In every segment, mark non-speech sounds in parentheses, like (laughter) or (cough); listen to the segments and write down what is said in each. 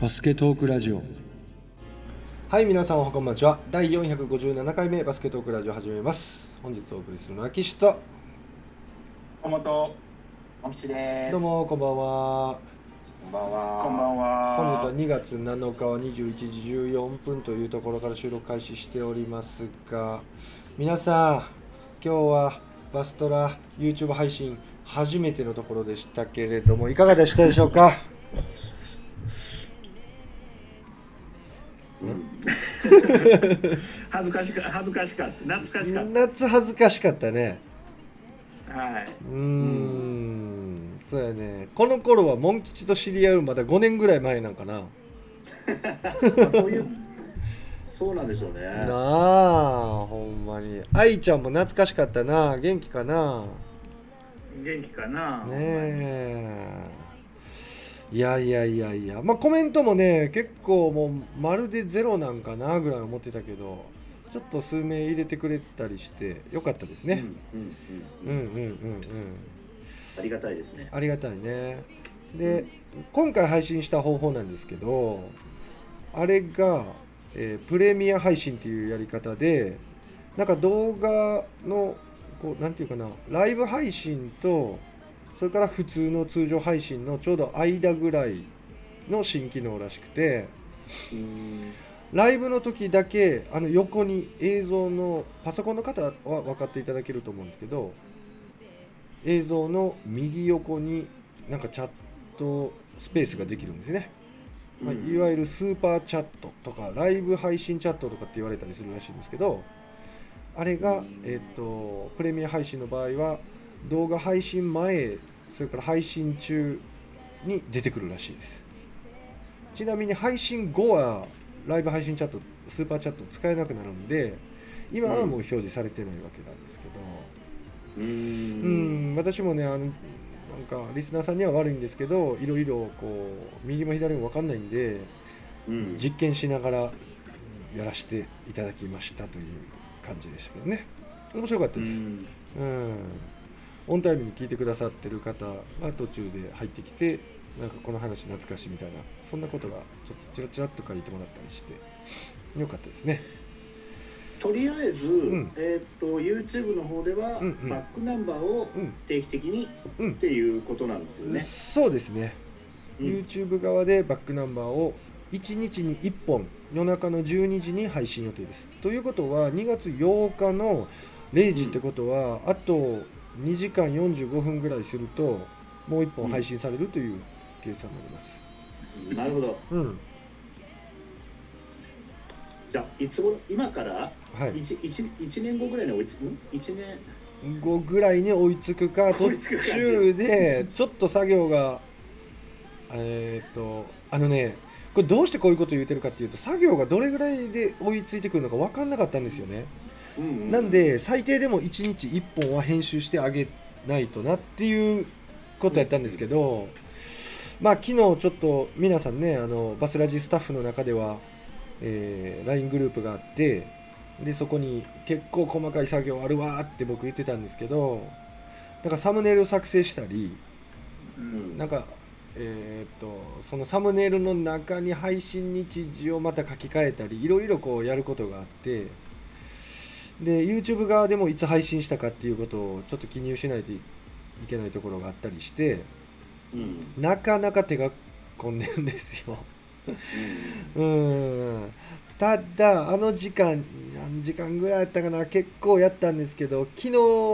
バスケトークラジオはい皆さんおはこんばんちは第457回目バスケトークラジオ始めます本日お送りするのは岸とこんばんと。おきちです。どう。もこんばんはこんばんは。こんばん本日はは。2月7日は21時14分というところから収録開始しておりますが皆さん今日はバストラ YouTube 配信初めてのところでしたけれどもいかがでしたでしょうか？(laughs) 恥ずかしか恥ずかしかった。懐かしかっ夏恥ずかしかったねた。はい。うーんそうやねこの頃はモン吉と知り合うまだ5年ぐらい前なんかなまあそういう。そうなんでしょうね。なあほんまに愛ちゃんも懐かしかったな元気かな元気かな。ねえいやいやいやいやまあコメントもね結構もうまるでゼロなんかなぐらい思ってたけどちょっと数名入れてくれたりしてよかったですね、うんうんうん。うん、うんうんうんありがたいですね。ありがたいねで今回配信した方法なんですけどあれが、えープレミア配信っていうやり方でなんか動画のこうなんていうかなライブ配信とそれから普通の通常配信のちょうど間ぐらいの新機能らしくてうん。ライブの時だけあの横に映像のパソコンの方は分かっていただけると思うんですけど映像の右横になんかチャットスペースができるんですね、まあ、うん。いわゆるスーパーチャットとかライブ配信チャットとかって言われたりするらしいんですけどあれが、えっとプレミア配信の場合は動画配信前それから配信中に出てくるらしいですちなみに配信後はライブ配信チャットスーパーチャット使えなくなるんで今はもう表示されてないわけなんですけど、う。うんん、私もねあのなんかリスナーさんには悪いんですけどいろいろこう右も左も分かんないんでうん。実験しながらやらせていただきましたという感じでしたけどね面白かったです、うん。うん、オンタイムに聞いてくださってる方が途中で入ってきてなんかこの話懐かしいみたいなそんなことがちょっとチラチラっと書いてもらったりしてよかったですね。とりあえず、ん。えーっと YouTube の方では、うんうん。バックナンバーをうん定期的にうんっていうことなんですよね。そうですね、うん。YouTube 側でバックナンバーを1日に1本夜中の12時に配信予定です。ということは2月8日の0時ってことは、あと2時間45分ぐらいするともう1本配信されるという計算になりますなるほど。うんじゃあいつ頃今からはい一一一年後ぐらいに追いつく？一年。5ぐらいに追いつくか途中でちょっと作業がえーっとあのねこれどうしてこういうこと言ってるかっていうと作業がどれぐらいで追いついてくるのか分かんなかったんですよね、うんうん。なんで最低でも1日1本は編集してあげないとなっていうことやったんですけど、まあ昨日ちょっと皆さんねあのバスラジスタッフの中では、えー LINE グループがあってでそこに結構細かい作業あるわーって僕言ってたんですけどなんかサムネイルを作成したりうんなんかえーっとそのサムネイルの中に配信日時をまた書き換えたりいろいろこうやることがあってで YouTube 側でもいつ配信したかっていうことをちょっと記入しないといけないところがあったりしてうんなかなか手が込んでるんですよ。うんただあの時間何時間ぐらいやったかな結構やったんですけど昨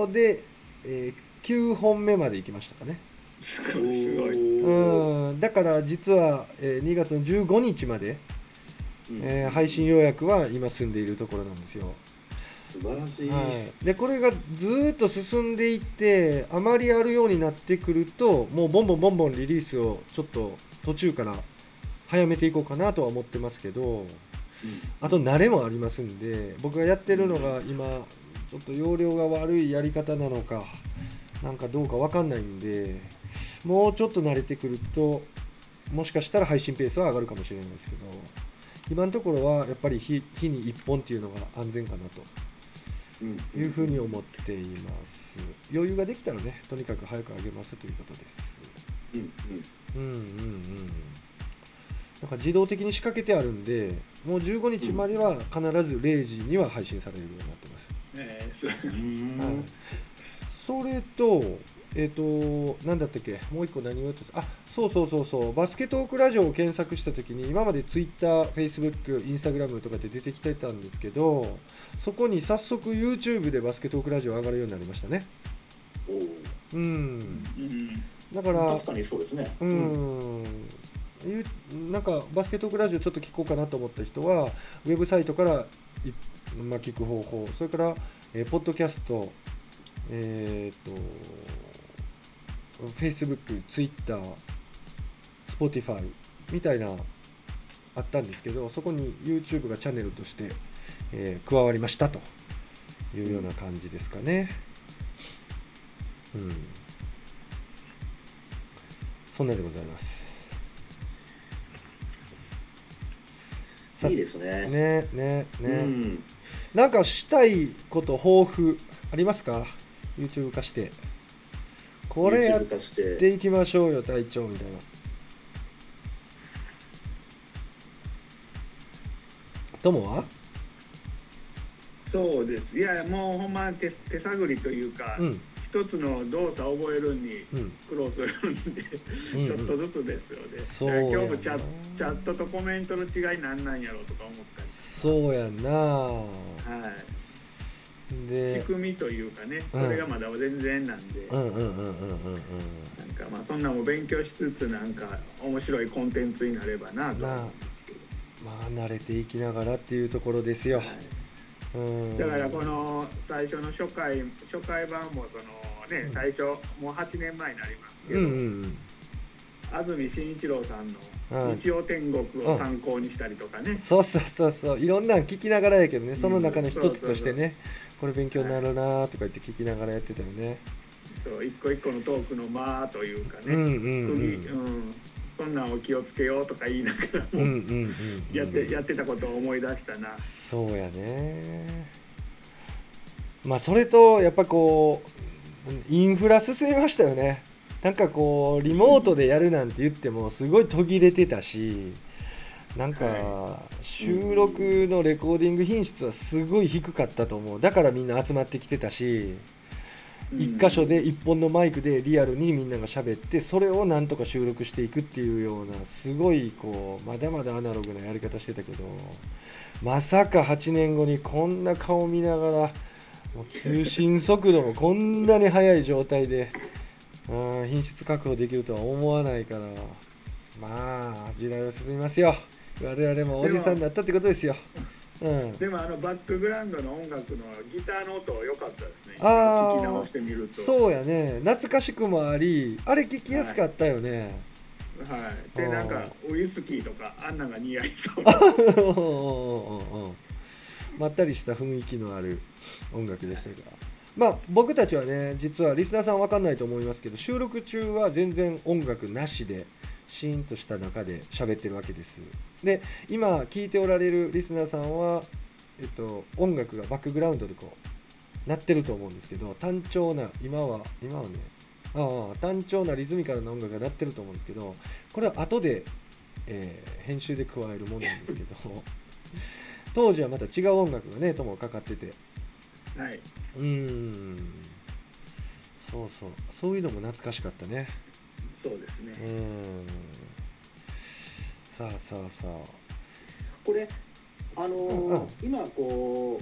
日で、えー9本目まで行きましたかね。すごいすごい。うんうんだから実は、えー2月の15日まで、えー配信予約は今済んでいるところなんですよ。素晴らしい、はい、でこれがずーっと進んでいってあまりやるようになってくるともうボンボンボンボンリリースをちょっと途中から早めていこうかなとは思ってますけどあと慣れもありますんで僕がやってるのが今ちょっと容量が悪いやり方なのかなんかどうかわかんないんでもうちょっと慣れてくるともしかしたら配信ペースは上がるかもしれないですけど今のところはやっぱり日日に1本っていうのが安全かなとうん。いうふうに思っています。余裕ができたらねとにかく早く上げますということです。うんうん。うんうんうん。なんか自動的に仕掛けてあるんでもう15日までは必ず0時には配信されるようになってます、えーそう。うんはい、それとえっ、と何だったっけ？もう一個何を言おうとあそうそうそうそう。バスケトークラジオを検索した時に今まで TwitterFacebook、Instagram とかで出てきてたんですけどそこに早速 YouTube でバスケトークラジオ上がるようになりましたね。うん。うん。だから確かにそうですね。う。ん。ゆなんかバスケットークラジオちょっと聞こうかなと思った人はウェブサイトからい、まあ、聞く方法。それから、えーポッドキャスト。えっ、と Facebook、Twitter、Spotify みたいなあったんですけどそこに YouTube がチャンネルとして、えー加わりましたというような感じですかね。うんそんなでございます。さいいですね。ねねね、うん。なんかしたいこと抱負ありますか？YouTube 化してこれやってていきましょうよ隊長みたいな。友は？そうです。いやもうほんま手手探りというか、うん。一つの動作を覚えるにうん。苦労するんで、うんうん。ちょっとずつですよね。そうやな。今日もチャチャットとコメントの違いなんなんやろうとか思ったり、そうやんな。はい、で仕組みというかね、うん。それがまだ全然なんで、なんかまあそんなのも勉強しつつなんか面白いコンテンツになればなと思うんですけど。まあ慣れていきながらっていうところですよ、はい。うん。だからこの最初の初回初回版もそのねうん。最初もう8年前になりますけど、うんうんうん安住紳一郎さんのはい日曜天国を参考にしたりとかね、そうそうそうそう。いろんなん聞きながらやけどね。ん。その中の一つとしてね。これ勉強になるなとか言って聞きながらやってたよね。そう。一個一個のトークの間というかね、うんうん。そんなんを気をつけようとか言いながらも、うんうんうんうん。やってやってたことを思い出したな、そうやね。まあそれとやっぱこうインフラ進みましたよねなんかこうリモートでやるなんて言ってもすごい途切れてたしなんかは収録のレコーディング品質はすごい低かったと思う。だからみんな集まってきてたしうん。一箇所で一本のマイクでリアルにみんなが喋ってそれをなんとか収録していくっていうようなすごいこうまだまだアナログなやり方してたけどまさか8年後にこんな顔見ながらもう通信速度もこんなに速い状態であー品質確保できるとは思わないから。まあ時代は進みますよ。我々もおじさんだったってことですよ。うん、でもあのバックグラウンドの音楽のギターの音良かったですね。あー聞き直してみると。そうやね。懐かしくもありあれ聞きやすかったよね。はい、であーなんかウイスキーとかあんなんが似合いそう。まったりした雰囲気のある音楽でしたがまあ僕たちはね実はリスナーさん分かんないと思いますけど収録中は全然音楽なしでシーンとした中で喋ってるわけです。で今聞いておられるリスナーさんは、えっと、音楽がバックグラウンドでこう鳴ってると思うんですけど単調な今は今はねああ単調なリズミカルな音楽が鳴ってると思うんですけどこれは後で、えー編集で加えるものなんですけど (laughs) 当時はまた違う音楽がねともかかっててはい、うーん。そうそう。そういうのも懐かしかったね。そうですね。うーん。さあさあさあ。これあのーうんうん。今こ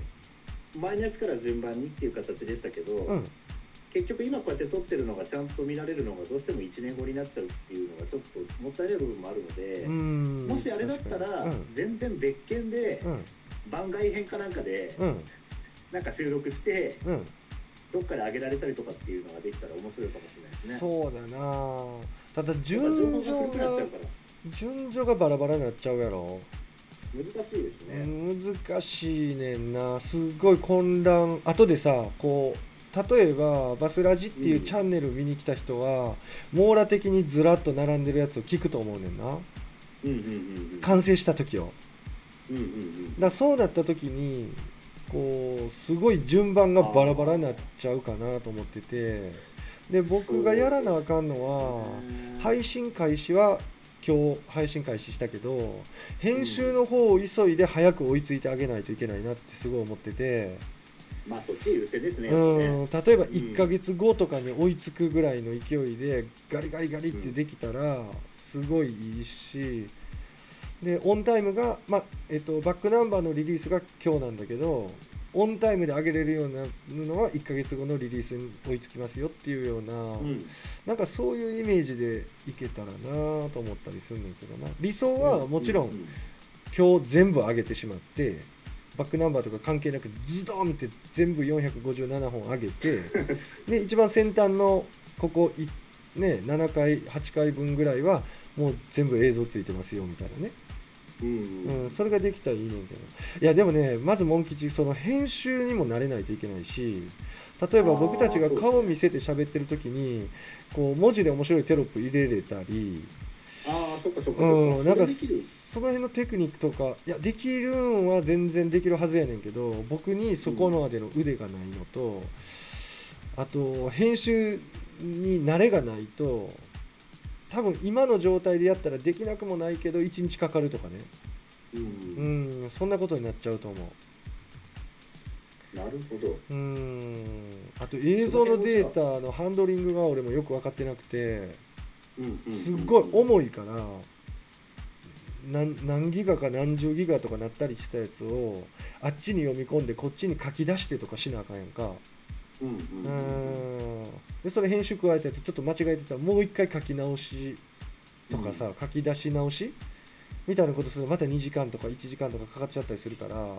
う前のやつから順番にっていう形でしたけど、うん。結局今こうやって撮ってるのがちゃんと見られるのがどうしても1年後になっちゃうっていうのがちょっともったいない部分もあるのでもしあれだったら全然別件でうん。番外編かなんかでうんなんか収録してうん。うんどっかで上げられたりとかっていうのができたら面白いかもしれないですね。そうだな。ただ順序が順序がバラバラになっちゃうやろ。難しいですね。難しいねんな。すごい混乱。後でさこう例えばバスラジっていうチャンネル見に来た人は、網羅的にずらっと並んでるやつを聞くと思うねんな。うんうんうんうん。完成した時を。うんうんうん。だそうなった時にこうすごい順番がバラバラになっちゃうかなと思っててで僕がやらなあかんのは配信開始は今日配信開始したけど編集の方を急いで早く追いついてあげないといけないなってすごい思ってて、まあそっち優先ですね。うん、例えば1ヶ月後とかに追いつくぐらいの勢いでガリガリガリってできたらすごいいいしでオンタイムが、まあえっと、バックナンバーのリリースが今日なんだけどオンタイムで上げれるようになるのは1ヶ月後のリリースに追いつきますよっていうような、うん。なんかそういうイメージでいけたらなと思ったりするんだけどな。理想はもちろんうう今日全部上げてしまってバックナンバーとか関係なくズドンって全部457本上げて (laughs) で一番先端のここい、ね、7回8回分ぐらいはもう全部映像ついてますよみたいなね、うんうん。うん、それができたらいいねんけどいやでもねまずモン吉その編集にも慣れないといけないし例えば僕たちが顔見せて喋ってる時にこう文字で面白いテロップ入れれたりああそっかそっかそっか。うん、なんかその辺のテクニックとかいやできるんは全然できるはずやねんけど僕にそこまでの腕がないのと、あと編集に慣れがないと多分今の状態でやったらできなくもないけど1日かかるとかね。ううんんそんなことになっちゃうと思う。なるほど。うん。あと映像のデータのハンドリングが俺もよく分かってなくてすっごい重いから何何ギガか何十ギガとかなったりしたやつをあっちに読み込んでこっちに書き出してとかしなあかんやんかでそれ編集加えたやつちょっと間違えてたらもう一回書き直しとかさ、書き出し直し？みたいなことするとまた2時間とか1時間とかかかっちゃったりするから、ま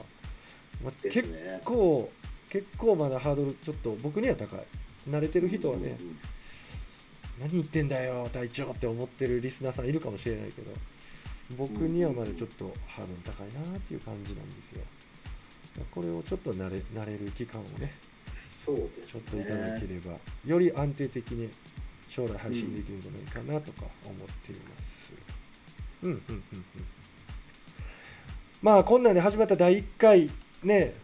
あ結ね。構結構まだハードルちょっと僕には高い。慣れてる人はね、うんうん何言ってんだよ隊長って思ってるリスナーさんいるかもしれないけど僕にはまだちょっとハードル高いなっていう感じなんですよ。これをちょっと慣れ慣れる期間をねそうですね。ちょっといただければ、より安定的に将来配信できるんじゃないかなとか思っています、うん、うんうんうんまあこんなんで始まった第1回ね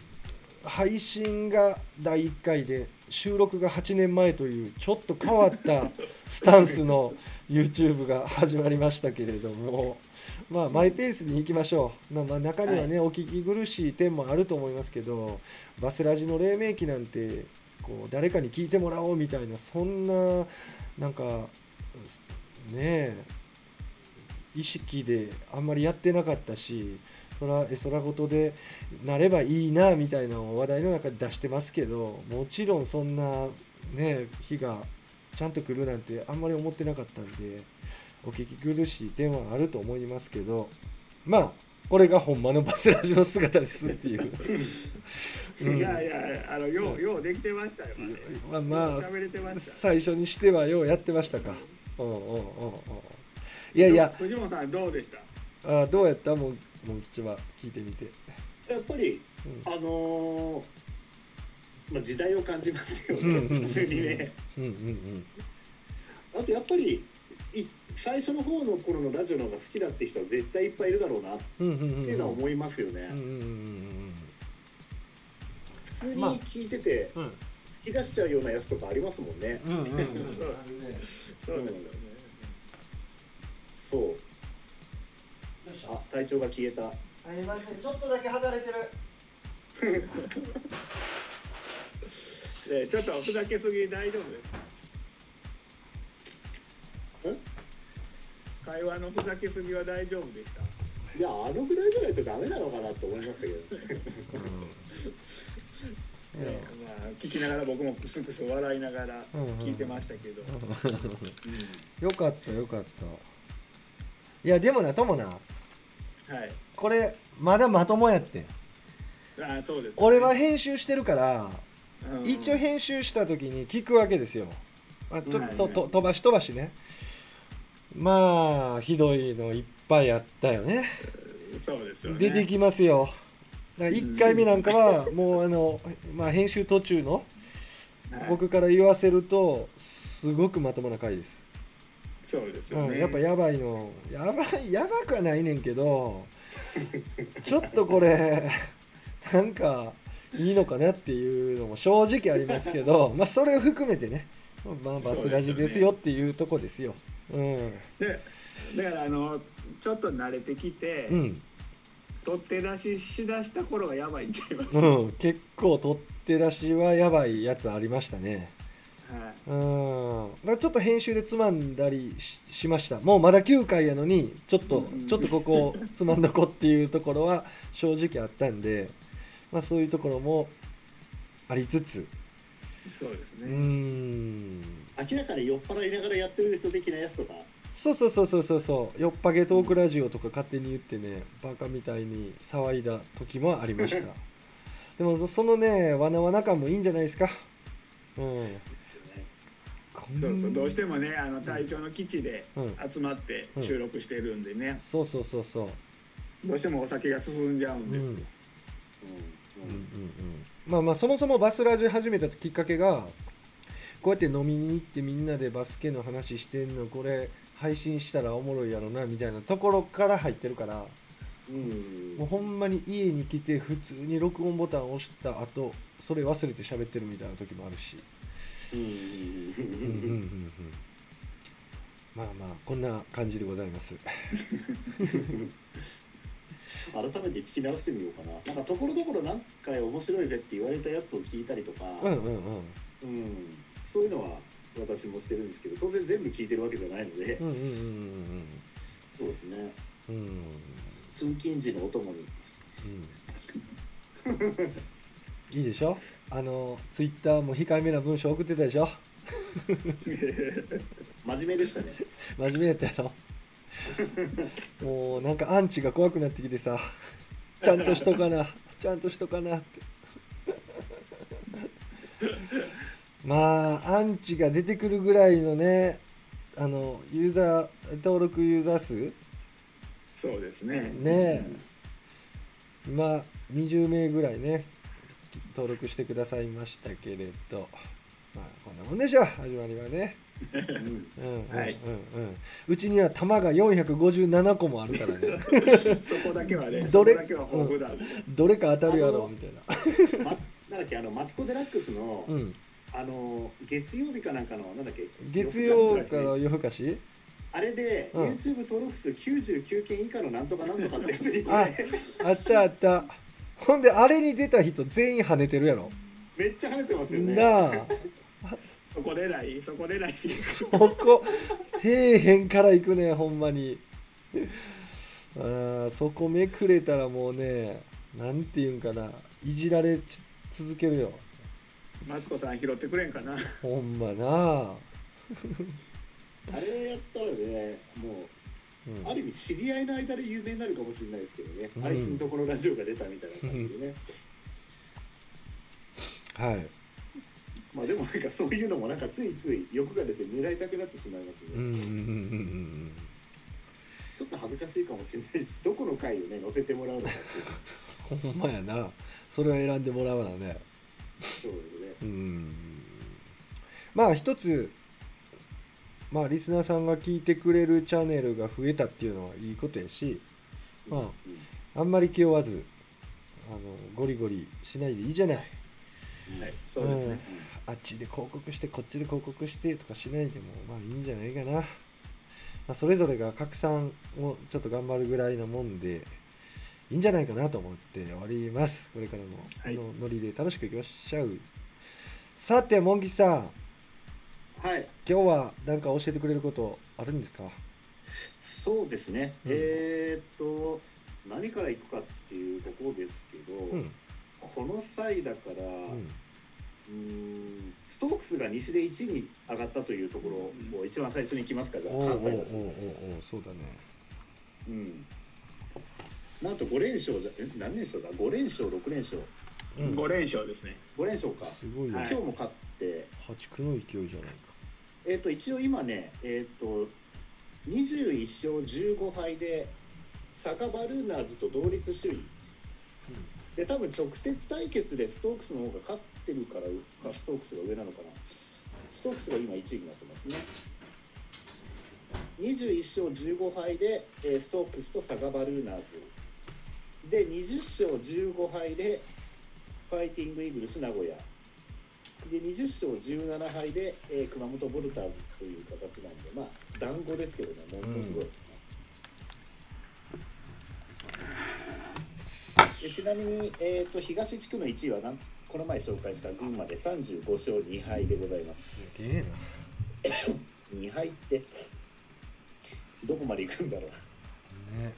配信が第1回で収録が8年前というちょっと変わったスタンスの YouTube が始まりましたけれども (laughs) まあマイペースに行きましょう、まあ、中にはね、お聞き苦しい点もあると思いますけどバスラジの黎明期なんてこう誰かに聞いてもらおうみたいなそんななんかねえ意識であんまりやってなかったしそら絵空事でなればいいなみたいなのを話題の中で出してますけどもちろんそんなね日がちゃんと来るなんてあんまり思ってなかったんでお聞き苦しい点はあると思いますけどまあこれがほんまのバスラジの姿ですっていう。う (laughs) んいやいやあのようようできてましたよ、ね。まあまあ。最初にしてはようやってましたか。うんうんうんうんいやいや藤本さんどうでした？あどうやった？もんもん吉は聞いてみて。やっぱりうんあのーまあ時代を感じますよね普通にね。うんうんあとやっぱりい最初の方の頃のラジオの方が好きだって人は絶対いっぱいいるだろうなっていうのは思いますよね。普通にまあ聞いててうんうん引き出しちゃうようなやつとかありますもんね。そうですよね。そう。あ体調が消えた。あ今ねちょっとだけ離れてる。でちょっとふざけすぎ大丈夫ですか？ん会話のふざけすぎは大丈夫でした？いやあのぐらいじゃないとダメなのかなと思いましたけど。ねまあ聞きながら僕もクスクス笑いながらうんうん聞いてましたけど。よかったよかった。いやでもな友なはい。これまだまともやってん。あそうです、俺は編集してるからうん。一応編集した時に聞くわけですよ、まあ、ちょっとはいと飛ばし飛ばしね。まあひどいのいっぱいあったよね。そうですよね。出てきますよ。だから1回目なんかは (laughs) もうあの、まあ、編集途中のはい。僕から言わせるとすごくまともな回です、そうですよね。うん、やっぱやばいの。やばいやばくはないねんけど (laughs) ちょっとこれなんかいいのかなっていうのも正直ありますけど (laughs) まあそれを含めてねまあバスラジですよっていうとこですよ。うん。でだからあのちょっと慣れてきて、うん。取って出ししだした頃がやばいんちゃいます、うん、結構取って出しはやばいやつありましたね。はいうん、だからちょっと編集でつまんだりししました。もうまだ9回やのに、ちょっと、うんちょっとここつまんどこっていうところは正直あったんで、まあそういうところもありつつ、うそうですね、ん、明らかに酔っ払いながらやってるでしょ的なやつとかそうそうそうそうそうそう、よっぱげトークラジオとか勝手に言ってね、バカみたいに騒いだ時もありました。(laughs) でもそそのね、わなわな感もいいんじゃないですか。うん。そうそうどうしてもねあの隊長の基地でうん。集まって収録してるんでね、そうそうそうそう。どうしてもお酒が進んじゃうんうん。です、うん。うんうんうん。まあまあそもそもバスラジ始めたきっかけがこうやって飲みに行ってみんなでバスケの話してんのこれ配信したらおもろいやろなみたいなところから入ってるからうん。もうほんまに家に来て普通に録音ボタンを押した後それ忘れて喋ってるみたいな時もあるしうんうんうんうんうんまあまあこんな感じでございます。(laughs) 改めて聞き直してみようかな。なんかところどころ何回面白いぜって言われたやつを聞いたりとか、うんうんうん。うん。そういうのは私もしてるんですけど当然全部聞いてるわけじゃないので、うんうんうんそうですね。うん。通勤時のお供に。うんいいでしょ？あのツイッターも控えめな文章送ってたでしょ？(laughs) 真面目でしたね。真面目やったやろ？もうなんかアンチが怖くなってきてさ。ちゃんとしとかな。ちゃんとしとかなって。まあアンチが出てくるぐらいのねあのユーザー登録ユーザー数？そうですね。ねえ。今20名ぐらいね登録してくださいましたけれど。まあこんなもんでしょ始まりはね。うちには玉が457個もあるからね。(laughs) そこだけはねどれ？だけは豊富だ、どれか当たるやろみたいな。ま、なんだっけあのマツコ・デラックスの、うん。あの月曜日かなんかのなんだっけ？月曜から夜更かし？あれで、うん。YouTube 登録数99件以下のなんとかなんとかってやつにあったあった (laughs) ほんであれに出た人全員跳ねてるやろ。めっちゃ跳ねてますよね。なあ。(laughs) そこでない？そこでない？そこ。底辺から行くねほんまに。あーそこめくれたらもうねなんていうんかな。いじられち続けるよ。マツコさん拾ってくれんかな？ほんまなあ (laughs) れやったらねもうん。うある意味知り合いの間で有名になるかもしれないですけどね、うん。あいつのところラジオが出たみたいな感じでね、はい。まあでもなんかそういうのもなんかついつい欲が出て狙いたくなってしまいますね、うんうんうんうんちょっと恥ずかしいかもしれないしどこの回をね載せてもらうのかっていう。う (laughs) んほんまやな。それは選んでもらわな。ねそうですね。うん。まあ一つまあリスナーさんが聞いてくれるチャンネルが増えたっていうのはいいことやしまあうんあんまり気負わずあのゴリゴリしないでいいじゃない、はいそうですね、あっちで広告してこっちで広告してとかしないでもまあいいんじゃないかな、まあ、それぞれが拡散をちょっと頑張るぐらいのもんでいいんじゃないかなと思っております。これからもはい。このノリで楽しくいきましょう、さてモンギさんはい。今日は何か教えてくれることあるんですか？そうですね、うん。えーっと何からいくかっていうところですけど、うん。この際だから、ううんストークスが西で1位に上がったというところを一番最初に来ますかじゃあ関西だし、そうだね。うん、なんと5連勝じゃえ何連勝だ？5連勝6連勝。うん。5連勝ですね。5連勝か、すごいよ、はい。今日も勝って。破竹の勢いじゃないかえーっと一応今ねえーっと21勝15敗でサカバルーナーズと同率首位。で多分直接対決でストークスの方が勝ってるからかストークスが上なのかな。ストークスが今1位になってますね。21勝15敗で、えーストークスとサガバルーナーズ。で20勝15敗でファイティングイーグルス名古屋で20勝17敗で、えー熊本ボルターズという形なんでまあ団子ですけどねものすごい、でちなみに、えー、と東地区の1位はなんこの前紹介した群馬で35勝2敗でございます。すげえな。2敗ってどこまで行くんだろう。ね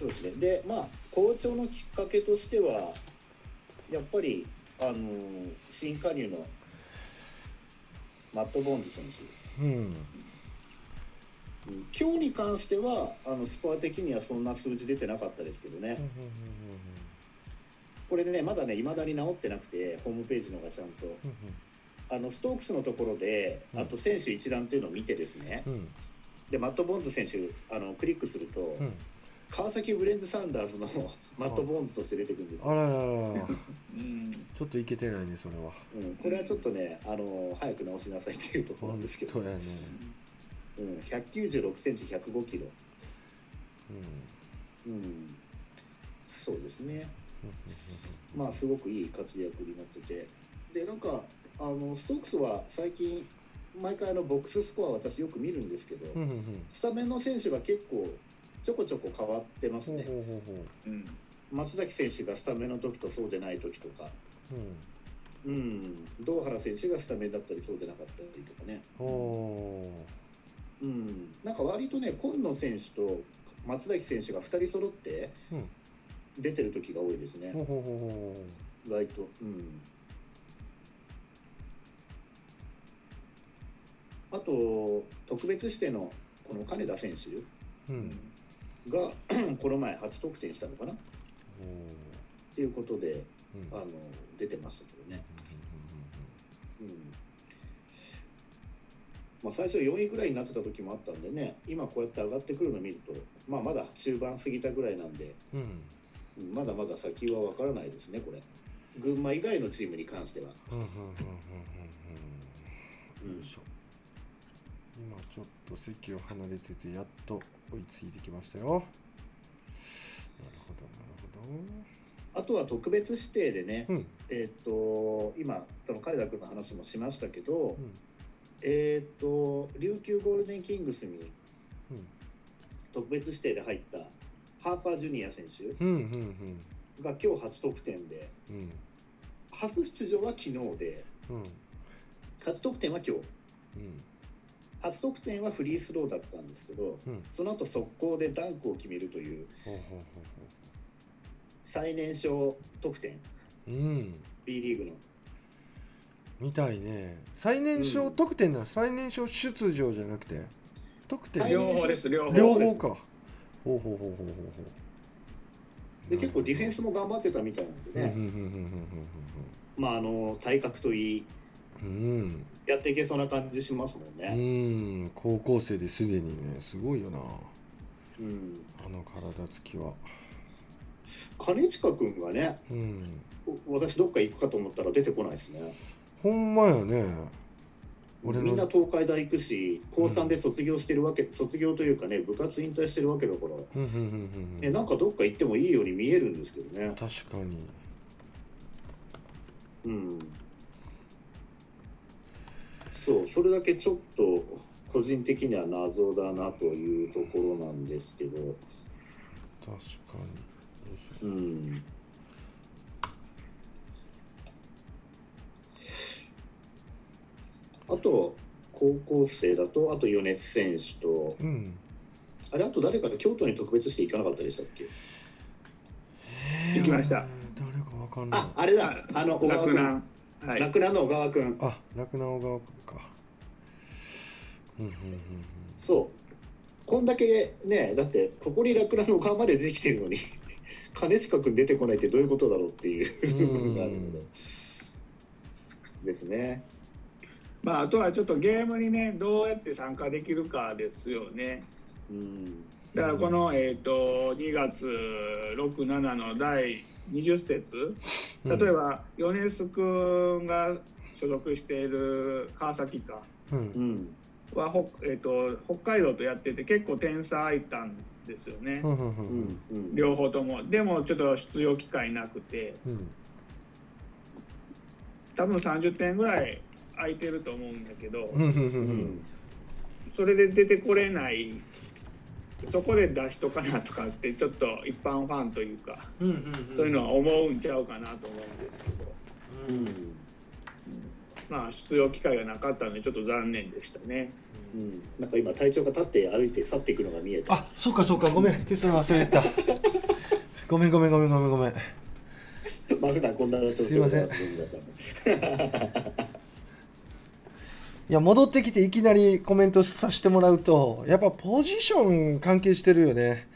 そうですね。でまあ好調のきっかけとしてはやっぱりあのー新加入のマット・ボーンズ選手。うん。うん今日に関してはあのスコア的にはそんな数字出てなかったですけどね、うんこれでねまだねいまだに直ってなくてホームページのがちゃんと。あのストークスのところでうん。あと選手一覧っていうのを見てですね。うんうん。でマット・ボーンズ選手あのクリックすると、うん川崎ブレイブ・サンダースの (laughs) マット・ボーンズとして出てくるんですよ、あらららら。うん。ちょっといけてないねそれは。うん、これはちょっとねあの早く直しなさいっていうところなん本ですけど、当やね。うん、196センチ105キロ、うん。うん、そうですね。まあすごくいい活躍になってて。でなんかあのストークスは最近毎回あのボックススコア私よく見るんですけど、うんうんうん。スタメンの選手が結構ちょこちょこ変わってますね。ほうん松崎選手がスタメンの時とそうでない時とか、うん。うん、堂原選手がスタメンだったりそうでなかったりとかね、うん、なんか割とね今野選手と松崎選手が2人揃ってうん。出てる時が多いですね。意外と。うん。あと特別指定のこの金田選手。ううんが (clears throat) この前初得点したのかな？っおていうことでーうん。あの出てましたけどね、うん。まあ、最初4位ぐらいになってた時もあったんでね今こうやって上がってくるのを見ると、まあ、まだ中盤過ぎたぐらいなんで、まだまだ先は分からないですねこれ。群馬以外のチームに関しては。今ちょっと席を離れててやっと追いついてきましたよ。なるほどなるあとは特別指定でね、ほどうん。えーっと今その金田君の話もしましたけど、うん。えーっと琉球ゴールデンキングスにうん。特別指定で入ったハーパージュニア選手が今日初得点でうんうん。初出場は昨日でうん。初得点は今日。うん初得点はフリースローだったんですけどうん。その後速攻でダンクを決めるという最年少得点。うん。B リーグの。みたいね。最年少得点な、最年少出場じゃなくて得点。最両方です両方か。ほうほうほうほうほうほう。で結構ディフェンスも頑張ってたみたいなんでね、うんうんまああの体格といいうんうんうんやっていけそうな感じしますもんうね。んうん。高校生ですでにねすごいよな。うん、あの体つきは。金近君がねうん。お私どっか行くかと思ったら出てこないですね。ほんまやね。俺みんなの東海大行くし高3で卒業してるわけ、卒業というかね部活引退してるわけだから、うんうんうんうん。ね、なんかどっか行ってもいいように見えるんですけどね。確かに。うん、そうそれだけちょっと個人的には謎だなというところなんですけど、確かに。うん、あと高校生だとあと米津選手と。うん。あれあと誰かで京都に特別して行かなかったでしたっけ？行きました。えー誰かわかんない。ああれだ。あの小川君はい。洛南の小川君あ洛南小川君か。うんうんうんそう。こんだけねだってここに洛南の小川まで出てきてるのに (laughs) 金近君出てこないってどういうことだろうっていう。部分があるのでですね。まああとはちょっとゲームにねどうやって参加できるかですよね。うん。だからこの、えー、と2月67の第20節うん例えば米津君が所属している川崎か。うん。うん。はほ、えー、と北海道とやってて結構点差空いたんですよね、うんうんううんんうん。両方とも。でもちょっと出場機会なくて。うん。多分30点ぐらい空いてると思うんだけど、うんうんうん。ううんん。それで出てこれないそこで出しとかなとかってちょっと一般ファンというか、うんうんそういうのは思うんちゃうかなと思うんですけど、うん。まあ出場機会がなかったのでちょっと残念でしたね。うん。なんか今隊長が立って歩いて去っていくのが見えた。あそうかそうかごめん。消すの忘れてた。(laughs) ごめんごめんごめんごめんごめん。まあ普段こんな調子すね皆さんいや戻ってきていきなりコメントさせてもらうとやっぱポジション関係してるよね。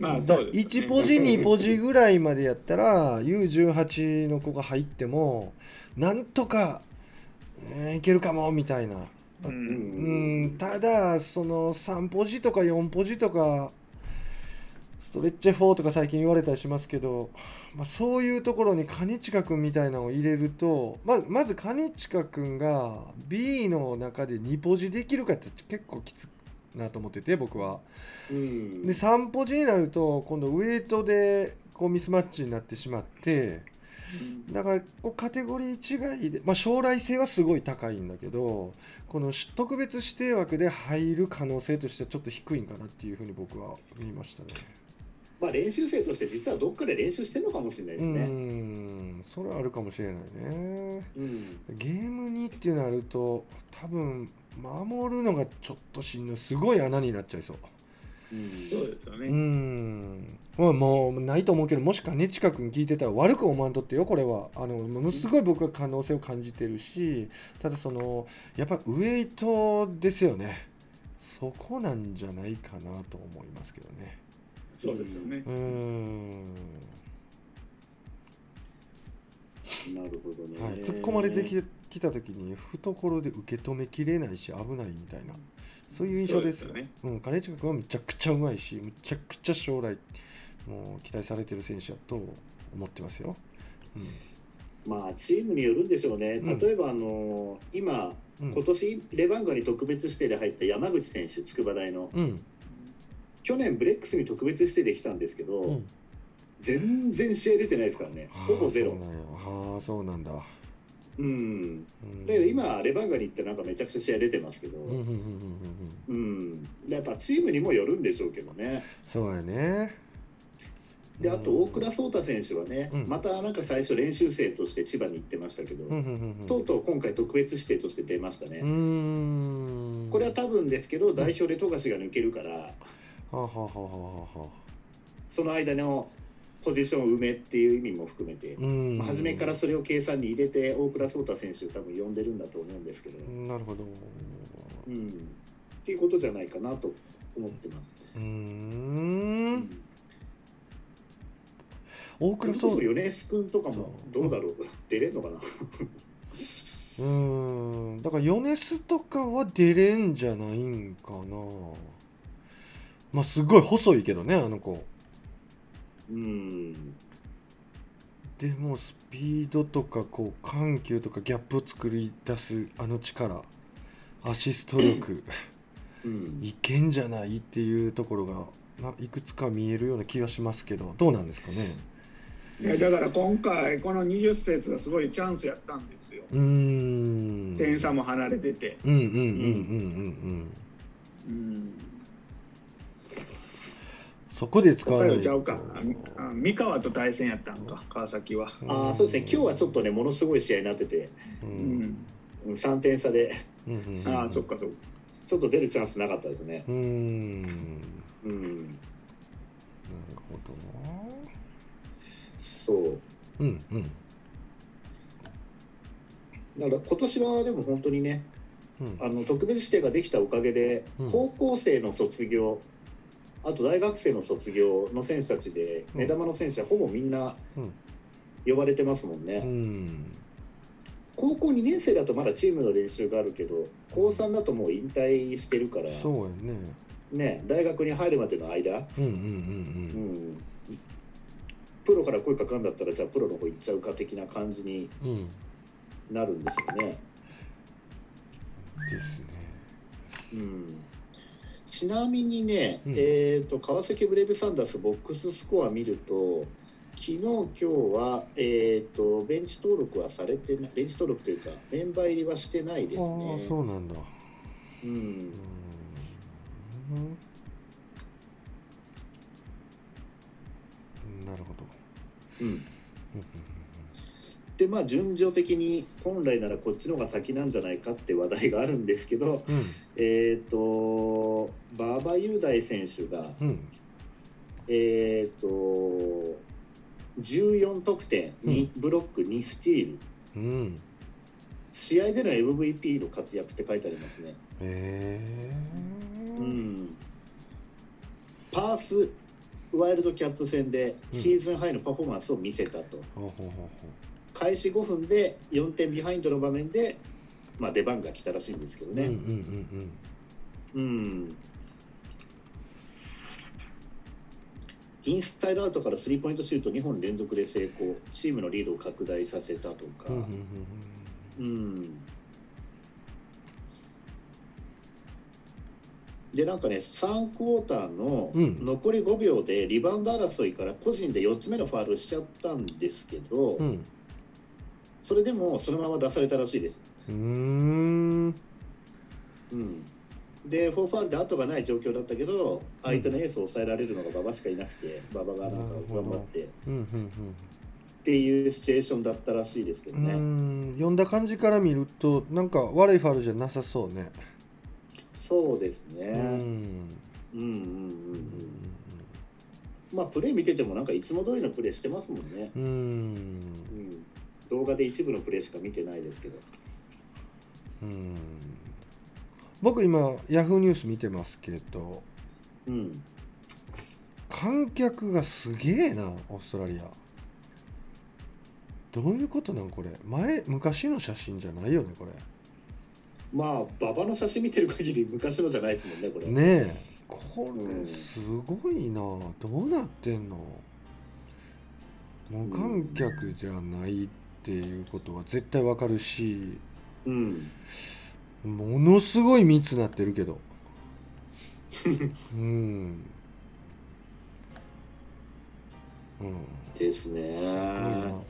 まあね。1ポジ2ポジぐらいまでやったら U18 の子が入ってもなんとか、えーいけるかもみたいな、ううん。うん、ただその3ポジとか4ポジとかストレッチ4とか最近言われたりしますけど、まあ、そういうところに兼近君みたいなのを入れるとままず兼近君が B の中で2ポジできるかって結構きついなと思ってて僕は。うんで3ポジになると今度ウエイトでこうミスマッチになってしまってだからこうカテゴリー違いで、まあ、将来性はすごい高いんだけどこのし特別指定枠で入る可能性としてはちょっと低いんかなっていうふうに僕は見ましたね。まあ練習生として実はどっかで練習してるのかもしれないですうねん。それはあるかもしれないね。うん。ゲームにっていうのあると多分守るのがちょっとしんどい。すごい穴になっちゃいそう。うん。そうですようね。ん、まあ、もうないと思うけどもし兼近君聞いてたら悪く思わんとってよ。これはあのものすごい僕は可能性を感じてるしただそのやっぱウエイトですよね。そこなんじゃないかなと思いますけどねそうですよね。う。ん。なるほどね、はい、突っ込まれてききた時に懐で受け止めきれないし危ないみたいな。そういう印象ですよ。そうん、兼近君はめちゃくちゃうまいしめちゃくちゃ将来もう期待されてる選手だと思ってますよ。まあチームによるんでしょうね。うん。例えばあの今うん。今年レバンガに特別指定で入った山口選手筑波大の。うん去年ブレックスに特別指定できたんですけど、うん。全然試合出てないですからね。ほぼゼロ。あああそうなんだ。うん。うん。だけど今レバンガに行ってなんかめちゃくちゃ試合出てますけどうんやっぱチームにもよるんでしょうけどね。そうやね。であと大倉颯太選手はね、うん。またなんか最初練習生として千葉に行ってましたけど、とうとう今回特別指定として出ましたね、うーん。これは多分ですけど代表で富樫が抜けるからはあはあはあはその間のポジション埋めっていう意味も含めて、うん。まあ初めからそれを計算に入れて大倉颯太選手を多分呼んでるんだと思うんですけど、なるほど。うん、っていうことじゃないかなと思ってます。うん。ん。大倉そうそれこそ米須君とかもどうだろう、出れんのかな？(laughs) うーん。だからヨネスとかは出れんじゃないんかなまあすごい細いけどねあの子。うん。でもスピードとかこう緩急とかギャップを作り出すあの力。アシスト力。うん。いけんじゃないっていうところがないくつか見えるような気がしますけど。どうなんですかね。いやだから今回この20節がすごいチャンスやったんですよ。うーん。点差も離れてて。うんうんうんうんうん。うん。そこで使わない。ゃうか。三河と対戦やったんか川崎は。ああそうですね。今日はちょっとねものすごい試合になってて。ううん。ん。うん3点差で。うんうんうんああそっかそっか。ちょっと出るチャンスなかったですね。うーん。なるうん、ほどな。そう。うんうん。だから今年はでも本当にねうん。あの特別指定ができたおかげで、うん。高校生の卒業あと大学生の卒業の選手たちでうん。目玉の選手はほぼみんなうん。呼ばれてますもんね、うん。高校2年生だとまだチームの練習があるけど高3だともう引退してるからそうやね。ね大学に入るまでの間、うんうんうんうん、プロから声かかるんだったらじゃあプロの方行っちゃうか的な感じにうんうん。なるんですよね。ですね。うん、ちなみにね、うん。えー、と川崎ブレイブサンダースボックススコア見ると昨日今日は、えー、とベンチ登録はされてないベンチ登録というかメンバー入りはしてないですああね。そうなんだ。うん。うん。なるほど。うんうんでまあ順序的に本来ならこっちの方が先なんじゃないかって話題があるんですけど、うん。えっ、と馬場雄大選手がうん。えっ、と14得点2ブロック2スティール。うん。試合での MVP の活躍って書いてありますね。ええうん、パースワイルドキャッツ戦でシーズンハイのパフォーマンスを見せたと、ほうほうほうほ開始5分で4点ビハインドの場面で、まあ、出番が来たらしいんですけどううんうんね。うん。うん。インサイドアウトからスリーポイントシュート2本連続で成功。チームのリードを拡大させたとか、うん。うんうんでなんかね3クォーターのうん。残り5秒でリバウンド争いから個人で4つ目のファールしちゃったんですけど、うんうんそれでもそのまま出されたらしいです。うーん。うん、でフォーファールで後がない状況だったけど相手のエースを抑えられるのが馬場しかいなくて馬場がなんか頑張って。っうんうんていうシチュエーションだったらしいですけどね。ん。読んだ感じから見るとなんか悪いファウルじゃなさそうね。そうですね。うん。うんうんうんうん。まあプレー見ててもなんかいつも通りのプレーしてますもんね。うん。うん、動画で一部のプレーしか見てないですけど。うん。僕今ヤフーニュース見てますけどうん。観客がすげえなオーストラリア。どういうことなんこれ？前昔の写真じゃないよねこれ。まあ馬場の写真見てる限り昔のじゃないですもんねこれ。ねえ。これすごいな。どうなってんの？無観客じゃないっていうことは絶対わかるしうん。ものすごい密なってるけど。(laughs) うん。うん。ですね。うん。よ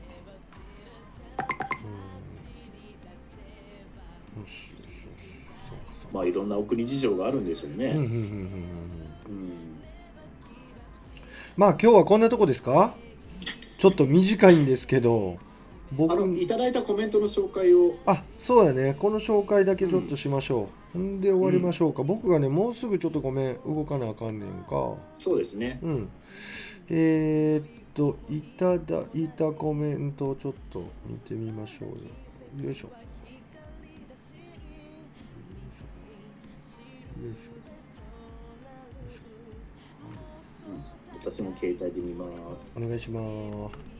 しよしよし。そうかそうか。まあいろんなお国事情があるんでしょうね。まあ今日はこんなとこですか？ちょっと短いんですけど僕あのいただいたコメントの紹介を。あそうやね。この紹介だけちょっとしましょう、ん、で終わりましょうか、僕がねもうすぐちょっとごめん動かなあかんねんか。そうですね。うん。えー、っといただいたコメントをちょっと見てみましょうよよいしょ。よいしょ。よいしょ。うん。私も携帯で見ます。お願いします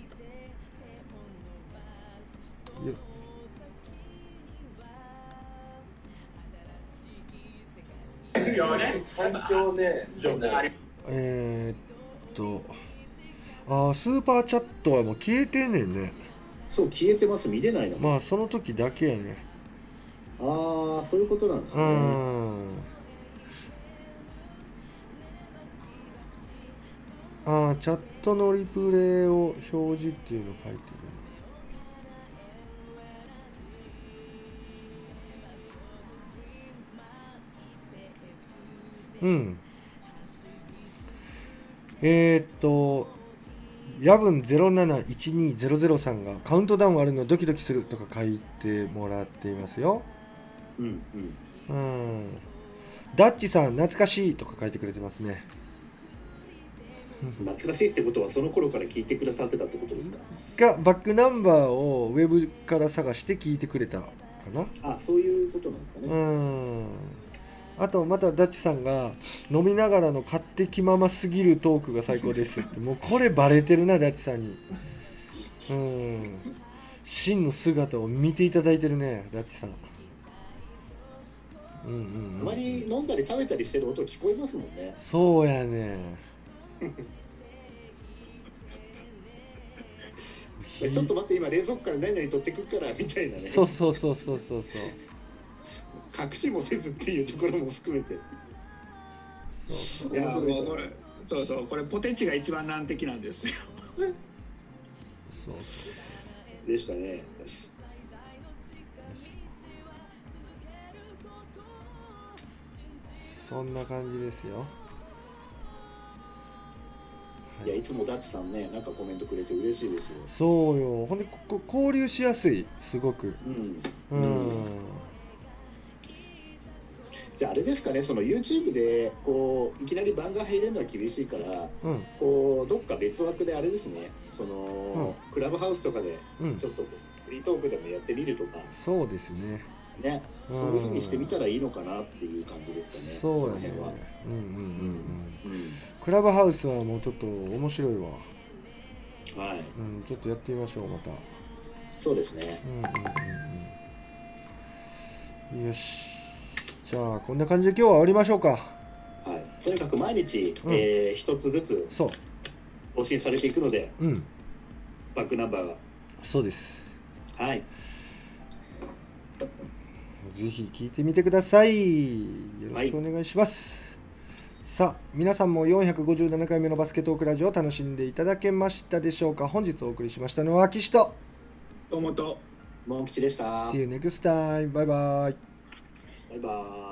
環境ね。えー、っとあースーパーチャットはもう消えてんねんねそう消えてます見れないの。まあその時だけやねああそういうことなんですうね。んあーチャットのリプレイを表示っていうの書いてるなうんえー、っと夜分071200さんがカウントダウンあるのドキドキするとか書いてもらっていますようんうん。うんダッチさん懐かしいとか書いてくれてますね懐かしいってことはその頃から聞いてくださってたってことですか？がバックナンバーをウェブから探して聞いてくれたかなあそういうことなんですかね。うんあとまたダッチさんが飲みながらの勝手気まますぎるトークが最高ですって。(laughs) もうこれバレてるなダッチさんに。うん。真の姿を見ていただいてるねダッチさん。うんうん、うん、あまり飲んだり食べたりしてる音聞こえますもんね。そうやね。(laughs) えちょっと待って今冷蔵庫から何々取ってくっからみたいなね。そうそうそうそうそうそう隠しもせずっていうところも含めて。そうそう。そうそう。これポテチが一番難敵なんですよ。そうそう。でしたね。そんな感じですよ。い。やいつもダッチさんねなんかコメントくれて嬉しいですよ。そうよ。ほんでここ交流しやすい。すごく。うん。うん、じゃああれですかねその YouTube でこういきなり番が入れるのは厳しいからうん。こうどっか別枠であれですねその、クラブハウスとかでうん。ちょっとフリートークでもやってみるとか。そうですね。ねうんそういうふうにしてみたらいいのかなっていう感じですかねそうやね。うんうんうんうん。うん。クラブハウスはもうちょっと面白いわ。はい。うんちょっとやってみましょうまた。そうですね。うんうんうんうん。よしじゃあこんな感じで今日は終わりましょうか。はい。とにかく毎日、うん。えー一つずつそう。更新されていくのでうん。バックナンバーがそうです。はい。ぜひ聞いてみてください。よろしくお願いします、さあ皆さんも457回目のバスケットークラジオを楽しんでいただけましたでしょうか。本日お送りしましたのは岸と。ともと。モン吉でした。See you next time バイバイ。バイバーイ